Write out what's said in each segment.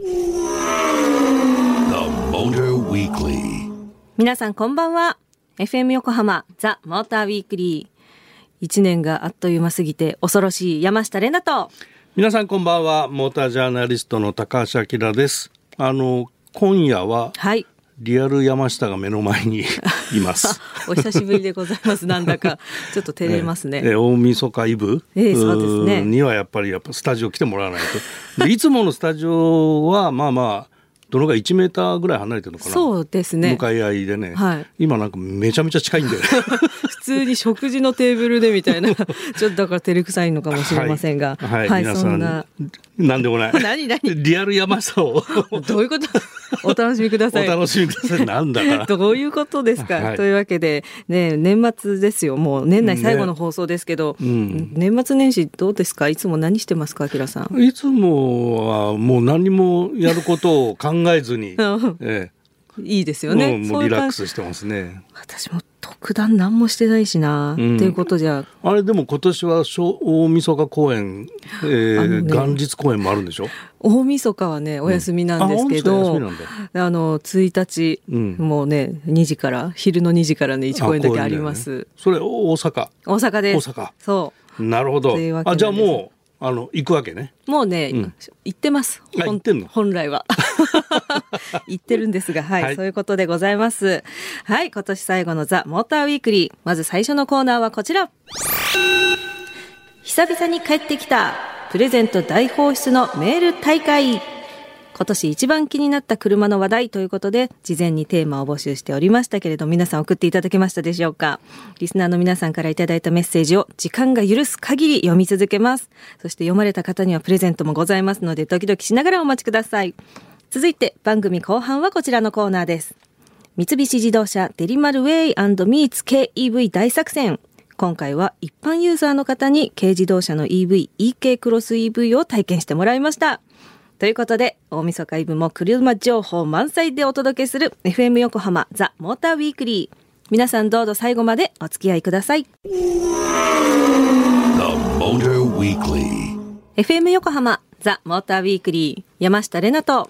Motor Weekly. 皆さんこんばんは。FM 横浜ザ・モーターウィークリー一年があっという間すぎて恐ろしい山下れなと。皆さんこんばんは。モータージャーナリストの高橋明です。あの今夜ははいリアル山下が目の前に います。お久しぶりでございます。なんだか。ちょっと照れますね、ええ。大晦日イブ、ええそうですね。ーにはやっぱりやっぱスタジオ来てもらわないと。でいつものスタジオはまあまあどのぐらい1メーターぐらい離れてるのかな。そうですね。向かい合いでね、はい。今なんかめちゃめちゃ近いんだよ 通に食事のテーブルでみたいな ちょっとだから照れくさいのかもしれませんが。はい、はい皆さんそんな。なんでもない。何何？リアル山下を。どういうこと？お楽しみくだおさい。楽しみください。なんだか。らどういうことですか、はい。というわけで、ね、年末ですよ。もう年内最後の放送ですけど、ん。年末年始どうですか？いつも何してますか？あきらさん。いつもはもう何もやることを考えずに、うん。えいいですえよね。もうリラックスしてますね。私も特段何もしてないしな、うん。っていうことじゃ。あれでも今年は小大晦日公演、えーね。元日公演もあるんでしょ？大晦日はねお休みなんですけあど、大晦日休みなんあの1日、うん。もうね2時から昼の2時からね1公演だけあります。ね。それ大阪？大阪です。大阪。そなるほど。あじゃあもうあの行くわけね。うもうね、うん。行ってます。あ行ってんの？本来は 行ってるんですが、はい、はい。そういうことでございます。はい今年最後のザ・モーターウィークリー。まず最初のコーナーはこちら。久々に帰ってきたプレゼント大放出のメール大会。今年一番気になった車の話題ということで事前にテーマを募集しておりましたけれど皆さん送っていただけましたでしょうか。リスナーの皆さんからいただいたメッセージを時間が許す限り読み続けます。そして読まれた方にはプレゼントもございますのでドキドキしながらお待ちください続いて番組後半はこちらのコーナーです三菱自動車デリマルウェイミーツ KEV 大作戦今回は一般ユーザーの方に軽自動車の EV、EK クロス EV を体験してもらいました。ということで、大晦日イブも車情報満載でお届けする FM 横浜ザ・モーターウィークリー。皆さんどうぞ最後までお付き合いください。The Motor Weekly. FM 横浜ザ・モーターウィークリー。山下れなと、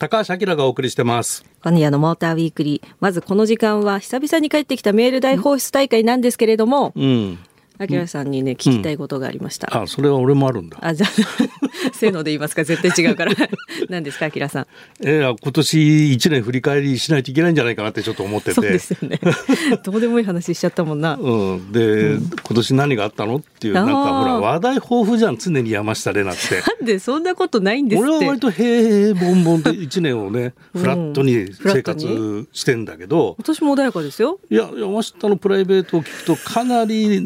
高橋明がお送りしてます。今夜のモーターウィークリー。まずこの時間は久々に帰ってきたメール大放出大会なんですけれども、うん。あきらさんにね、聞きたいことがありました。あそれは俺もあるんだ。あ、じゃあ、せーので言いますか絶対違うから。何ですか、あきらさん。えー、今年一年振り返りしないといけないんじゃないかなってちょっと思ってて。そうですよね。どうでもいい話しちゃったもんな。うん、で、今年何があったのっていうなんかほら話題豊富じゃん常に山下玲奈って。なんでそんなことないんですって。俺は割と平々凡々で一年をねうんフラットに生活してんだけど、私も穏やかですよ。いや山下のプライベートを聞くとかなり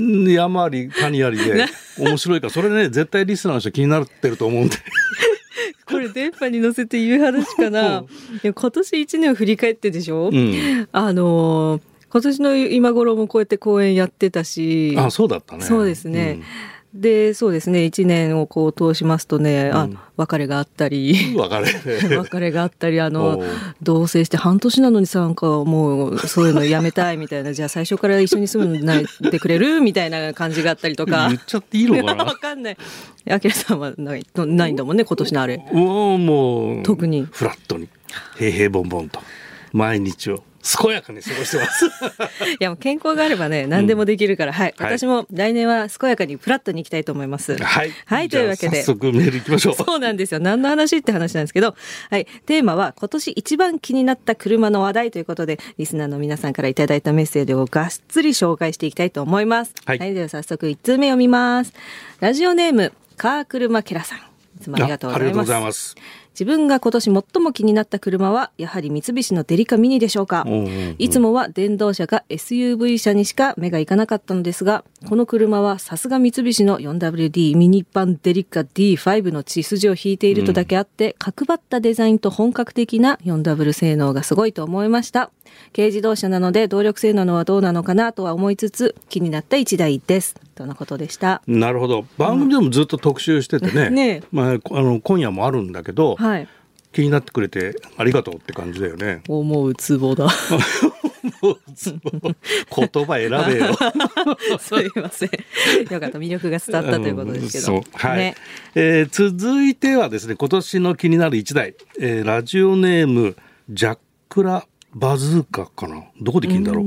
山あり谷ありで面白いからそれね絶対リスナーの人気になってると思うんで これ電波に乗せて言う話かな。いや今年一年を振り返ってでしょ？うんあのー今年の今頃もこうやって公演やってたし。あそうだったねそうですね。で、そうですね。一年をこう通しますとね、あうん、別れがあったり。うん、別れ。別れがあったりあおのう。同棲して半年なのにさなんかもうそういうのやめたいみたいな。じゃあ最初から一緒に住んないでくれるみたいな感じがあったりとか。言っちゃっていいのかな？かんない。あきらさんはないないんだもんね今年のあれ。もうもう。特に。フラットに。平々凡々と。毎日を健やかに過ごしてます。いやもう健康があればね何でもできるから、はい。はい。私も来年は健やかにフラットに行きたいと思います。はい。はい。というわけで。早速メール行きましょう。そうなんですよ。何の話って話なんですけど、はい。テーマは今年一番気になった車の話題ということで、リスナーの皆さんからいただいたメッセージをがっつり紹介していきたいと思います。はい。では早速1通目読みます。ラジオネーム、カークルマケラさん。いつもありがとうございます。自分が今年最も気になった車は、やはり三菱のデリカミニでしょうか。うんうんうんいつもは電動車か SUV 車にしか目がいかなかったのですが、この車はさすが三菱の 4WD ミニ版デリカ D5 の血筋を引いているとだけあって、角張ったデザインと本格的な 4W 性能がすごいと思いました。軽自動車なので動力性能はどうなのかなとは思いつつ、気になった一台です。とのことでした。なるほど番組でもずっと特集しててね,、ねまあ、あの今夜もあるんだけど、はい。気になってくれてありがとうって感じだよね。思うツボだ。言葉選べよ。すいません。よかった。魅力が伝わったということですけど。うんはい、ね。えー続いてはですね今年の気になる一台、えーラジオネームジャックラバズーカかな？どこで聞いんだろう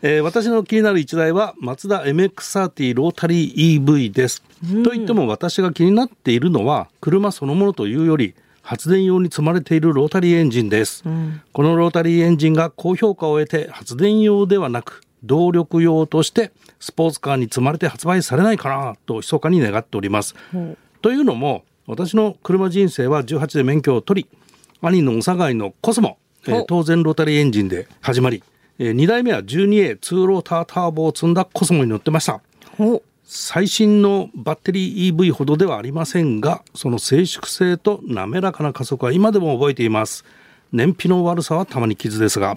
えー私の気になる一台はマツダ MX30 ロータリー EV です、といっても私が気になっているのは車そのものというより発電用に積まれているロータリーエンジンです、このロータリーエンジンが高評価を得て発電用ではなく動力用としてスポーツカーに積まれて発売されないかなと密かに願っております。というのも私の車人生は18で免許を取り兄のおさがいのコスモ、えーお当然ロータリーエンジンで始まり、え2台目は 12A2 ローターターボを積んだコスモに乗ってました。最新のバッテリー EV ほどではありませんがその静粛性と滑らかな加速は今でも覚えています。燃費の悪さはたまに傷ですが、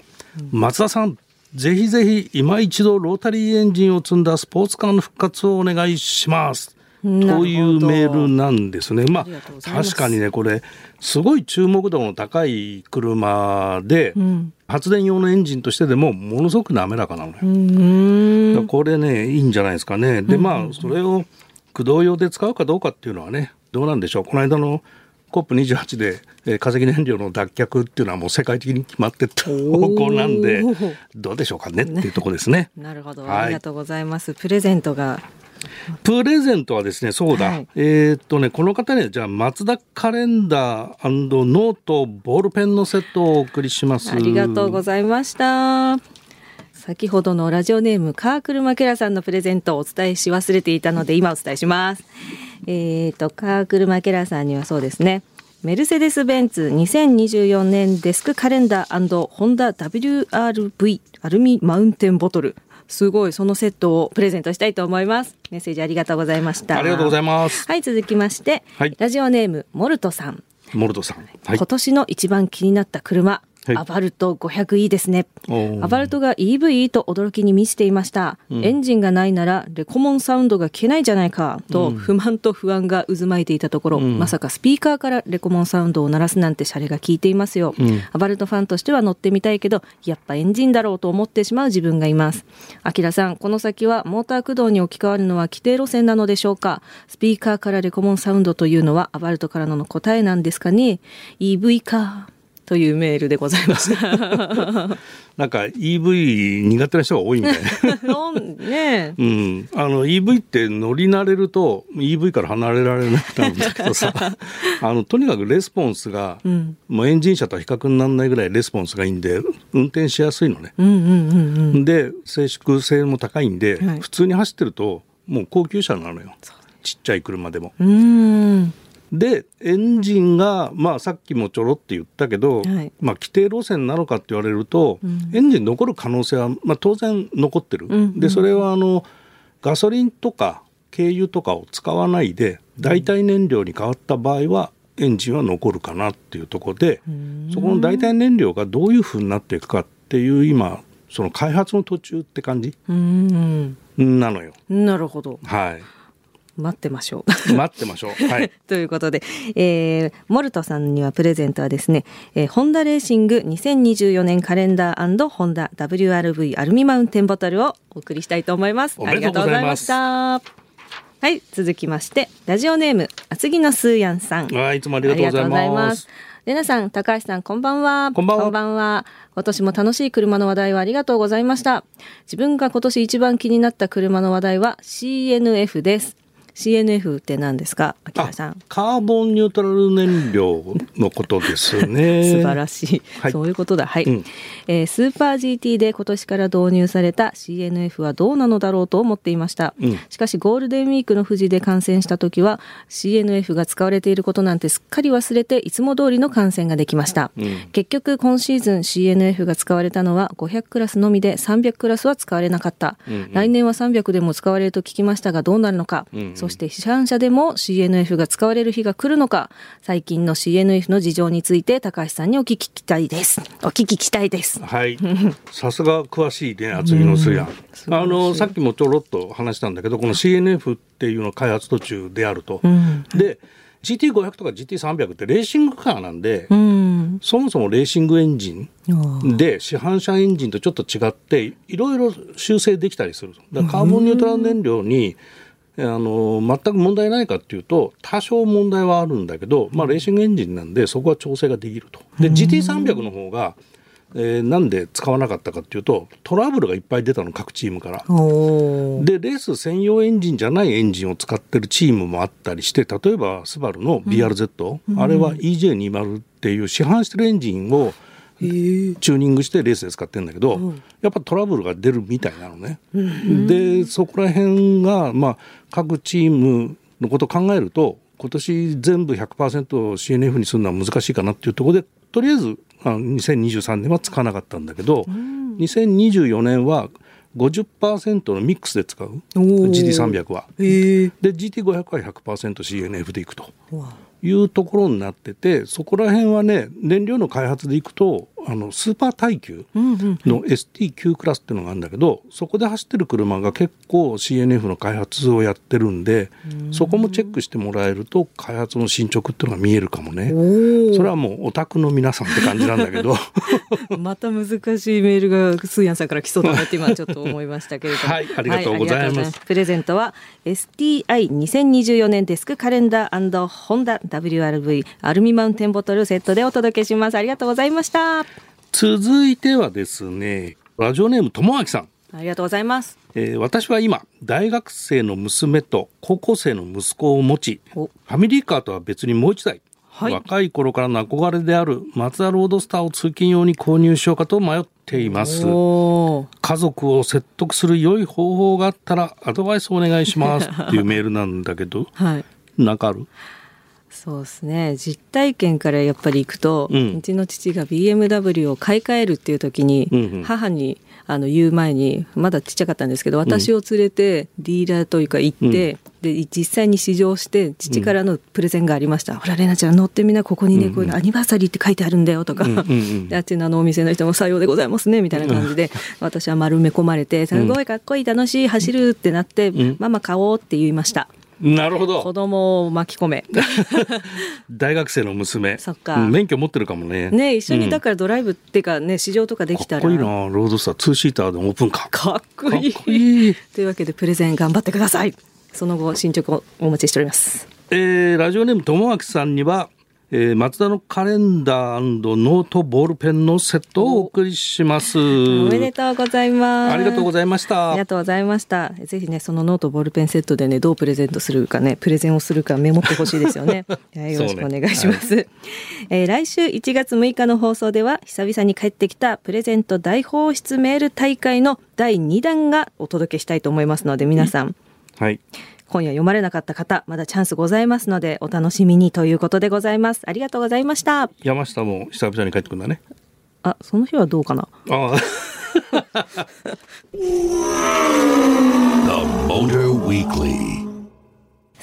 松田さんぜひぜひ今一度ロータリーエンジンを積んだスポーツカーの復活をお願いします。というメールなんですねまあ確かにねこれすごい注目度の高い車で、ん発電用のエンジンとしてでもものすごく滑らかなのよ、これねいいんじゃないですかね。でまあそれを駆動用で使うかどうかっていうのはねどうなんでしょう。この間の COP28 で、えー化石燃料の脱却っていうのはもう世界的に決まってった方向なんでどうでしょうかねっていうところですね。なるほど。はいありがとうございます。プレゼントが。プレゼントはですねそうだ、はいえーっとねこの方にはじゃあ松田カレンダーノートボールペンのセットをお送りします。ありがとうございました。先ほどのラジオネームカークルマケラさんのプレゼントをお伝えし忘れていたので今お伝えします。えーとカークルマケラさんにはそうですね。メルセデス・ベンツ2024年デスクカレンダーホンダ WRV アルミマウンテンボトル。すごい、そのセットをプレゼントしたいと思います。メッセージありがとうございました。ありがとうございます。はい、続きまして、はいラジオネームモルトさん。モルトさん。はい今。年の一番気になった車、はい。アバルト 500e ですね。アバルトが EV と驚きに満ちていました、エンジンがないならレコモンサウンドが聞けないじゃないかと不満と不安が渦巻いていたところ、まさかスピーカーからレコモンサウンドを鳴らすなんてシャレが効いていますよ、アバルトファンとしては乗ってみたいけどやっぱエンジンだろうと思ってしまう自分がいます。あきらさんこの先はモーター駆動に置き換わるのは規定路線なのでしょうか？スピーカーからレコモンサウンドというのはアバルトからの答えなんですかね？EV かというメールでございました。なんか EV 苦手な人が多いみたいな。ねうん、あの EV って乗り慣れると EV から離れられなくなるんだけどさ あのとにかくレスポンスが、んもうエンジン車とは比較にならないぐらいレスポンスがいいんで運転しやすいのね。うんうんうんうん。で静粛性も高いんで、はい普通に走ってるともう高級車なのよちっちゃい車でも。うーん。でエンジンが、まあ、さっきもちょろって言ったけど、はい。まあ、規定路線なのかって言われると、うん。エンジン残る可能性は、まあ、当然残ってる、うんうんでそれはあのガソリンとか軽油とかを使わないで代替燃料に変わった場合はエンジンは残るかなっていうところでそこの代替燃料がどういうふうになっていくかっていう今その開発の途中って感じうんなのよ。うん。なるほど。はい待ってましょう。待ってましょう。はい。ということで、えー、モルトさんにはプレゼントはですね、えー、ホンダレーシング2024年カレンダーホンダ WRV アルミマウンテンボトルをお送りしたいと思います。ありがとうございました。はい、続きまして、ラジオネーム、厚木のスーヤンさん。あいつもありがとうございます。レナさん、高橋さん、こんばんは。こんばんはは。今年も楽しい車の話題をありがとうございました。自分が今年一番気になった車の話題は CNF です。CNF って何ですか、あきらさん。カーボンニュートラル燃料のことですね。素晴らしい、はい。そういうことだ。はい、うん。えースーパー GT で今年から導入された CNF はどうなのだろうと思っていました、うん。しかしゴールデンウィークの富士で観戦した時は CNF が使われていることなんてすっかり忘れていつも通りの観戦ができました、うん。結局今シーズン CNF が使われたのは500クラスのみで300クラスは使われなかった、うんうん。来年は300でも使われると聞きましたがどうなるのか、うんうん。そして市販車でも CNF が使われる日が来るのか最近の CNF の事情について高橋さんにお聞きしたいですお聞きしたいですはい。さすが詳しいね、厚木のすや。あの、さっきもちょろっと話したんだけど、この CNF っていうのを開発途中であると。うんで、GT500 とか GT300 ってレーシングカーなんで、うん。そもそもレーシングエンジンで市販車エンジンとちょっと違っていろいろ修正できたりするだからカーボンニュートラル燃料にあの全く問題ないかっていうと多少問題はあるんだけど、まあ、レーシングエンジンなんでそこは調整ができると。で GT300 の方が、えーなんで使わなかったかっていうとトラブルがいっぱい出たの各チームから。でレース専用エンジンじゃないエンジンを使ってるチームもあったりして例えばスバルの BRZ、あれは EJ20 っていう市販してるエンジンをチューニングしてレースで使ってるんだけど、やっぱトラブルが出るみたいなのね。でそこら辺が、まあ、各チームのことを考えると今年全部 100%CNF にするのは難しいかなっていうところでとりあえずあの2023年は使わなかったんだけど、2024年は50%のミックスで使う。おー。GT300 は。で GT500 は 100%CNF でいくというところになっててそこら辺はね燃料の開発でいくとあのスーパー耐久。の ST9 クラスっていうのがあるんだけどそこで走ってる車が結構 CNF の開発をやってるんでそこもチェックしてもらえると開発の進捗っていうのが見えるかもね。おそれはもうオタクの皆さんって感じなんだけどお。また難しいメールがスーヤンさんから来そうだなって今ちょっと思いましたけれども。はいありがとうございますはいますプレゼントは STI2024 年デスクカレンダーホンダ WRV アルミマウンテンボトルセットでお届けします。ありがとうございました。続いてはですねラジオネームともあきさん。ありがとうございます。えー私は今大学生の娘と高校生の息子を持ちフおァミリーカーとは別にもう一台、はい。若い頃からの憧れであるマツダロードスターを通勤用に購入しようかと迷っています。家族を説得する良い方法があったらアドバイスお願いしますっていうメールなんだけど はい。なんかある？そうですね。実体験からやっぱり行くと、ううんちの父が BMW を買い替えるっていう時に、うんうん。母にあの言う前にまだちっちゃかったんですけど私を連れてディーラーというか行って、で実際に試乗して父からのプレゼンがありました「ほらレナちゃん乗ってみなここにね、こういうのアニバーサリーって書いてあるんだよ」とか、うんうんうん。であっちのあのお店の人も「さようでございますね」みたいな感じで 私は丸め込まれて「すごいかっこいい楽しい走る」ってなってん「ママ買おう」って言いました。なるほ子ど供を巻き込め。大学生の娘。そっか。うん免許持ってるかもね。ね一緒にうん。だからドライブっていうかね試乗とかできたら。かっこいいなロードスター。ツーシーターでオープンカーかっこいい。かっこいい。というわけでプレゼン頑張ってください。その後進捗をお待ちしております。えーラジオネームともあきさんには、えー、松田のカレンダーノートボールペンのセットをお送りします。おめでとうございます。ありがとうございました。ありが。とうございました。ぜひねそのノートボールペンセットでねどうプレゼントするかねプレゼンをするかメモってほしいですよね。は いよろしくお願いします、えー来週1月6日の放送では久々に帰ってきたプレゼント大放出メール大会の第2弾がお届けしたいと思いますので皆さん。はい。今夜読まれなかった方、まだチャンスございますので、お楽しみにということでございます。ありがとうございました。山下も久々に帰ってくるんだね。あ、その日はどうかな？ああ。The Motor Weekly.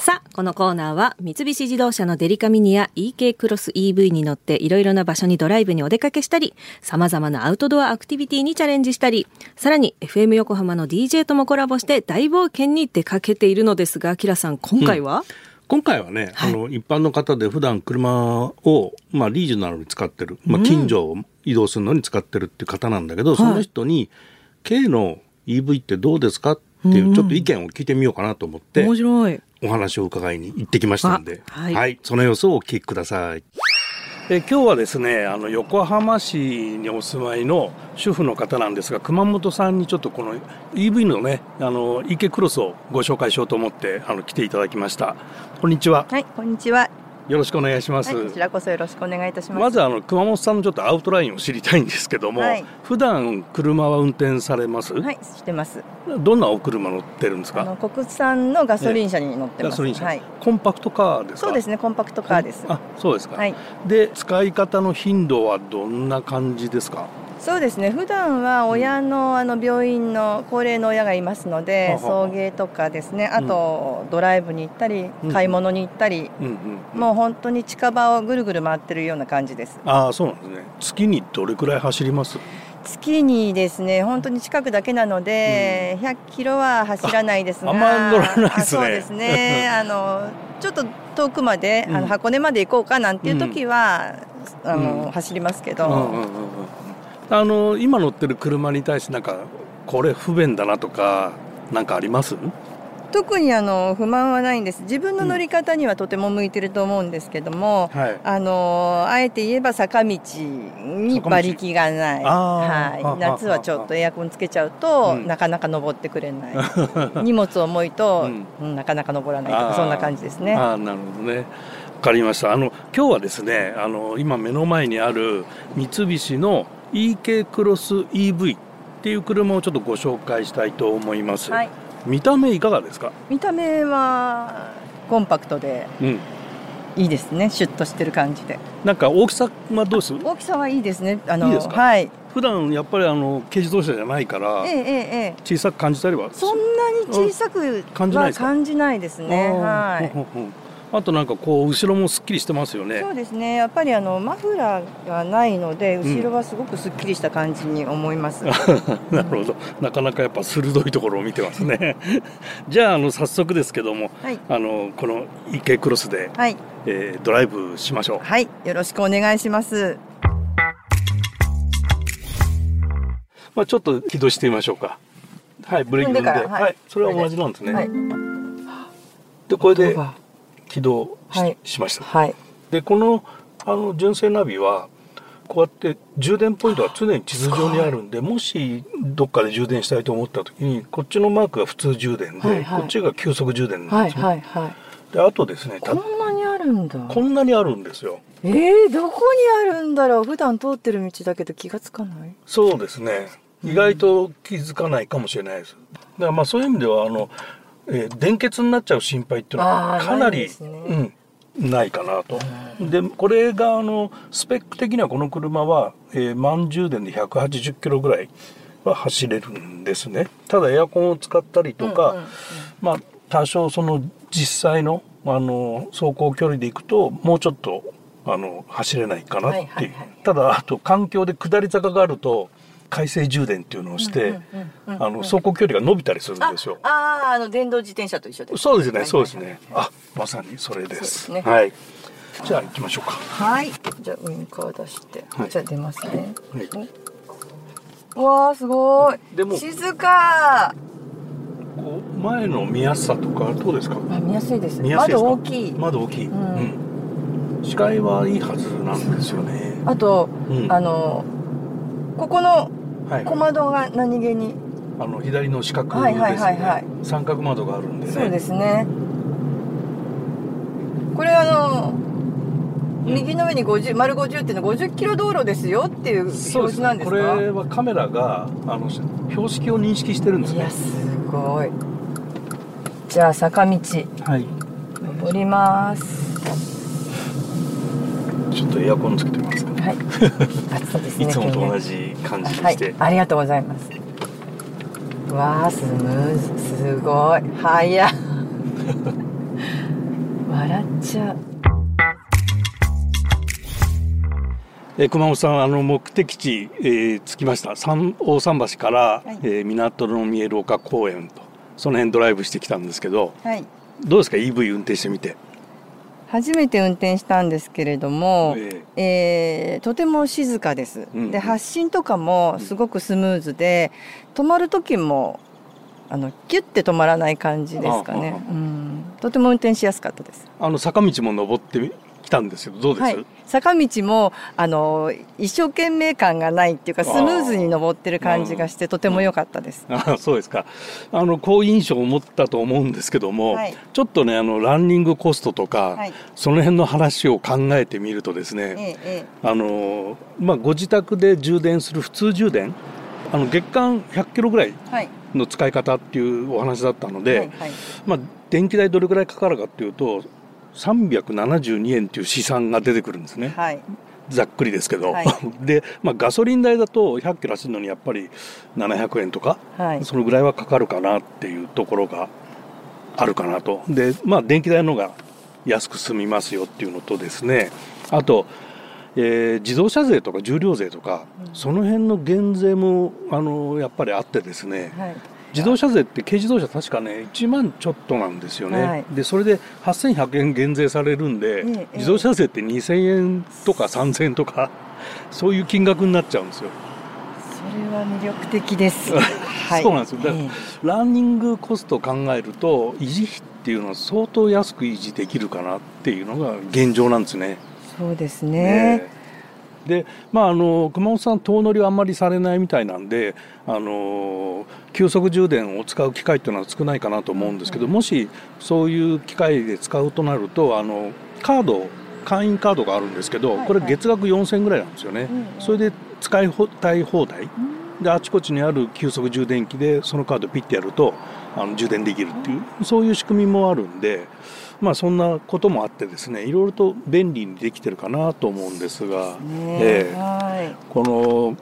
さあ、このコーナーは三菱自動車のデリカミニや EK クロス EV に乗っていろいろな場所にドライブにお出かけしたり、様々なアウトドアアクティビティにチャレンジしたり、さらに FM 横浜の DJ ともコラボして大冒険に出かけているのですが、キラさん、今回は、今回はね、あの一般の方で普段車をまあリージョナルに使ってる、まあ近所を移動するのに使ってるっていう方なんだけど、その人に K の EV ってどうですかっていうちょっと意見を聞いてみようかなと思って面白い。お話を伺いに行ってきましたんで、あはいその様子をお聞きください。え今日はですねあの横浜市にお住まいの主婦の方なんですが熊本さんにちょっとこの EV のねあの EK クロスをご紹介しようと思ってあの来ていただきましたこんにちははい、こんにちは。よろしくお願いします、はい、こちらこそよろしくお願いいたします。まずあの熊本さんのちょっとアウトラインを知りたいんですけども、はい普段車は運転されます、はい、してます。どんなお車乗ってるんですか？国産のガソリン車に乗ってます。ガソリン車、はい。コンパクトカーですか？そうですね、コンパクトカーです。あそうですか、はい。で使い方の頻度はどんな感じですか？そうですね。普段は親のあの病院の高齢の親がいますので、ははは送迎とかですね。あとドライブに行ったりうん、買い物に行ったり、うんうんうん。もう本当に近場をぐるぐる回ってるような感じです。ああそうなんですね。月にどれくらい走ります？月にですね、本当に近くだけなので、100キロは走らないですが、ああんま乗らないですね。あそうですね。あのちょっと遠くまで、うん。あの箱根まで行こうかなんていう時は、あのうん。走りますけど、うんうんうんうんあの今乗ってる車に対してなんかこれ不便だなとかなんかあります？特にあの不満はないんです。自分の乗り方にはとても向いてると思うんですけども、はい。あのあえて言えば坂道に馬力がない、はい、夏はちょっとエアコンつけちゃうと、うん。なかなか登ってくれない。荷物重いと、うん。なかなか登らないとかそんな感じですね。ああなるほどね。わかりました。あの今日はですねあの今目の前にある三菱の EK クロス EV っていう車をちょっとご紹介したいと思います、はい、見た目いかがですか？見た目はコンパクトでうん。いいですね。シュッとしてる感じで。なんか大きさはどうです大きさはいいですね。あのはい。普段やっぱりあの軽自動車じゃないからええ小さく感じたりはそんなに小さくは感じないですね。はい。ほんほんほんあとなんかこう後ろもすっきりしてますよね。そうですね。やっぱりあのマフラーがないのでん。後ろはすごくすっきりした感じに思います。なるほど。なかなかやっぱ鋭いところを見てますね。じゃああの早速ですけどもはい。あのこの EK クロスで、はい。えードライブしましょう。はい。よろしくお願いします。まあ、ちょっと起動してみましょうか。はいブレーキ踏んではい、はい。それは同じなんですね、はい。でこれでは起動し,、はい。しました。はい。でこのあの純正ナビはこうやって充電ポイントが常に地図上にあるんでもしどっかで充電したいと思った時にこっちのマークが普通充電で、はいはい。こっちが急速充電なんはいですね、はいはい。であとですねたこんなにあるんだ。こんなにあるんですよ。えー、どこにあるんだろう？普段通ってる道だけど気がつかない。そうですね。意外と気づかないかもしれないです。だからまあそういう意味ではあの、えー電欠になっちゃう心配っていうのはかなりねうん、ないかなと。でこれがあのスペック的にはこの車は、えー満充電で180キロぐらいは走れるんですね。ただエアコンを使ったりとか、うんうんうん。まあ多少その実際のあの走行距離でいくともうちょっとあの走れないかなっていう、はいはいはい。ただあと環境で下り坂があると回生充電っていうのをして、あの走行距離が伸びたりするんあですよ。あーあの電動自転車と一緒です。そうですね、はいそうですね。あ、まさにそれです。そうですねはい。じゃあ行きましょうか。はい。じゃあウインカー出して、はいじゃあ出ますね。はいおわあすごい。でも静か。こう前の見やすさとかどうですか？あ見やすいです。見やすいですか？窓大きい。窓大きい。ううんん。視界はいいはずなんですよね。あと、うんあのここのはい。小窓が何気に、あの左の四角ですはいはいはいはいね。三角窓があるんでね。そうですね。これあの、右の上に50丸50っていうのは50キロ道路ですよっていう表示なんですこか。れはカメラがあの標識を認識してるんですねいや。すごい。じゃあ坂道はい。登ります。ちょっとエアコンつけてみますか。はい。暑そうですね。いつもと同じ感じにはしてい。。ありがとうございます。わあ、スムーズ、すごい。早っ。笑っちゃう。えー熊本さんあの目的地、えー着きました三大桟橋から、いえー港の見える丘公園とその辺ドライブしてきたんですけどはい。どうですか？EV 運転してみて初めて運転したんですけれども、ええ。ーとても静かです、うんで発進とかもすごくスムーズで止まる時もあのキュッて止まらない感じですかね。うん。とても運転しやすかったです。あの坂道も登ってきたんですけどどうです、はい、坂道もあの一生懸命感がないっていうかスムーズに登ってる感じがしてとても良かったです。あそうですか。あの好印象を持ったと思うんですけども、はい。ちょっとねあのランニングコストとか、はい。その辺の話を考えてみるとですね、えええあのまあ、ご自宅で充電する普通充電あの月間100キロぐらい。の使い方っていうお話だったので、はいはい。まあ、電気代どれぐらいかかるかっていうと372円っていう試算が出てくるんですね。はい。ざっくりですけど、はい。で、まあ、ガソリン代だと100キロ走るのにやっぱり700円とか、はい。そのぐらいはかかるかなっていうところがあるかなと。でまあ電気代の方が安く済みますよっていうのとですね。あと、えー自動車税とか重量税とか、その辺の減税もあのやっぱりあってですね。はい自動車税って軽自動車確かね1万ちょっとなんですよね、はい。でそれで8100円減税されるんで、ええ自動車税って2000円とか3000円とかそういう金額になっちゃうんですよ、それは魅力的です。はい。そうなんですよ。だからえランニングコストを考えると維持費っていうのは相当安く維持できるかなっていうのが現状なんですね。えそうですね。ね。でまああの熊本さん遠乗りはあんまりされないみたいなんであの急速充電を使う機会っていうのは少ないかなと思うんですけどもしそういう機会で使うとなるとあのカード会員カードがあるんですけど、これ月額4000円ぐらいなんですよね、うんうんそれで使い放題放題であちこちにある急速充電器でそのカードピッてやるとあの充電できるっていうそういう仕組みもあるんでまあそんなこともあってですねいろいろと便利にできてるかなと思うんですが、ねええはい。この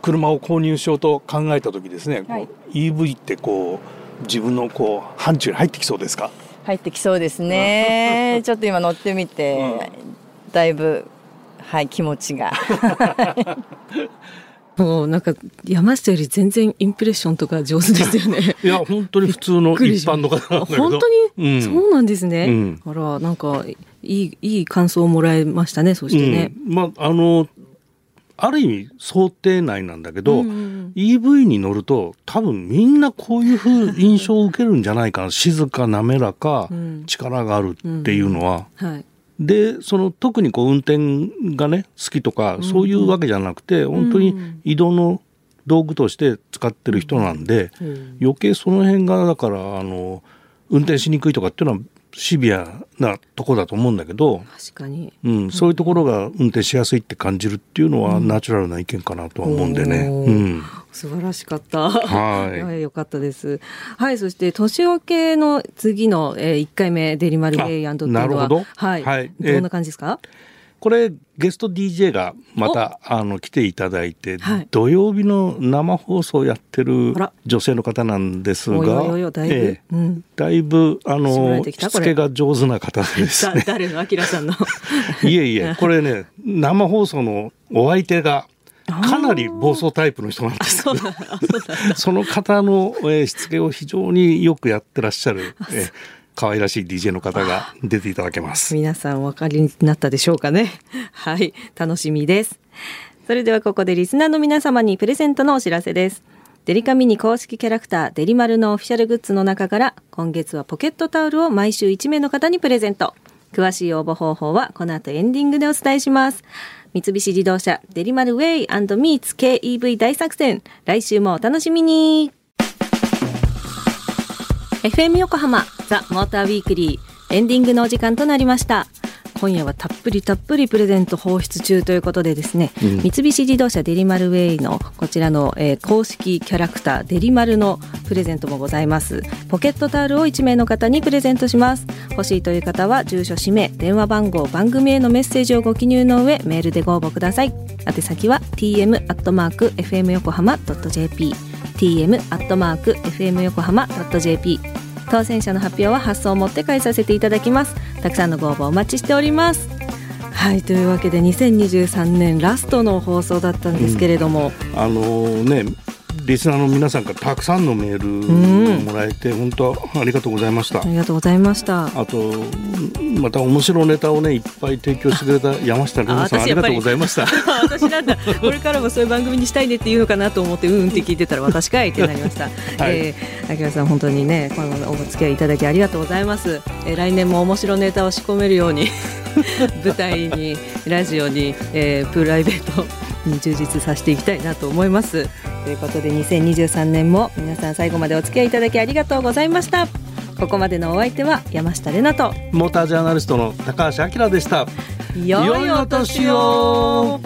車を購入しようと考えた時ですね、はい EV ってこう自分のこう範疇に入ってきそうですか？入ってきそうですね。ちょっと今乗ってみて、だいぶはい気持ちが。もうなんか山下より全然インプレッションとか上手ですよね。いや本当に普通の一般の方なんだけど本当に、うんそうなんですね。うんあらなんかいいいい感想をもらいましたね。そしてね。うん、まああのある意味想定内なんだけど、うんうん EV に乗ると多分みんなこういうふう印象を受けるんじゃないかな静か滑らか、うん力があるっていうのは、はい。でその特にこう運転がね好きとか、そういうわけじゃなくて本当に移動の道具として使ってる人なんで、うん。余計その辺がだからあの運転しにくいとかっていうのはシビアなとこだと思うんだけど、確かに。うん、そういうところが運転しやすいって感じるっていうのはナチュラルな意見かなとは思うんでね。素晴らしかった。はいはい、よかったです。はい、そして年明けの次の、えー、1回目デリマルウェイっていうのは、なるほどはい、はいどんな感じですか？これゲスト DJ がまたあの来ていただいて、はい。土曜日の生放送をやってるあら。女性の方なんですがだいぶ、ええ。うん。だいぶあのしつけが上手な方でですだね誰のアキラさんの。いえいえ これね生放送のお相手がかなり暴走タイプの人なんです。そうなんだあそうなんだ。その方の、えーしつけを非常によくやってらっしゃる、えー可愛らしい DJ の方が出ていただけます。皆さんお分かりになったでしょうかね。はい楽しみです。それではここでリスナーの皆様にプレゼントのお知らせです。デリカミニ公式キャラクターデリマルのオフィシャルグッズの中から今月はポケットタオルを毎週1名の方にプレゼント。詳しい応募方法はこの後エンディングでお伝えします。三菱自動車デリマルウェイミーツ KEV 大作戦。来週もお楽しみに。FM 横浜ザ・モーターウィークリーエンディングのお時間となりました。今夜はたっぷりたっぷりプレゼント放出中ということでですね、うん。三菱自動車デリマルウェイのこちらの、えー公式キャラクターデリマルのプレゼントもございます。ポケットタオルを1名の方にプレゼントします。欲しいという方は住所氏名電話番号番組へのメッセージをご記入の上メールでご応募ください。宛先は tm アットマーク fm 横浜 .jp tm アットマーク fm 横浜 .jp 当選者の発表は発送をもって返させていただきます。たくさんのご応募お待ちしております。はいというわけで2023年ラストの放送だったんですけれども、あのねリスナーの皆さんからたくさんのメールをもらえて、本当ありがとうございました。あ。りがとうございました。あとまた面白いネタをねいっぱい提供してくれた山下玲奈さんありがとうございました。私なんだ。これからもそういう番組にしたいねって言うのかなと思ってうんって聞いてたら私かいってなりました、えー、秋葉さん本当にねこのお付き合いいただきありがとうございます、えー、来年も面白ネタを仕込めるように 舞台にラジオに、えー、プライベートに充実させていきたいなと思います。ということで2023年も皆さん最後までお付き合いいただきありがとうございました。ここまでのお相手は山下れなとモータージャーナリストの高橋明でした。良いお年を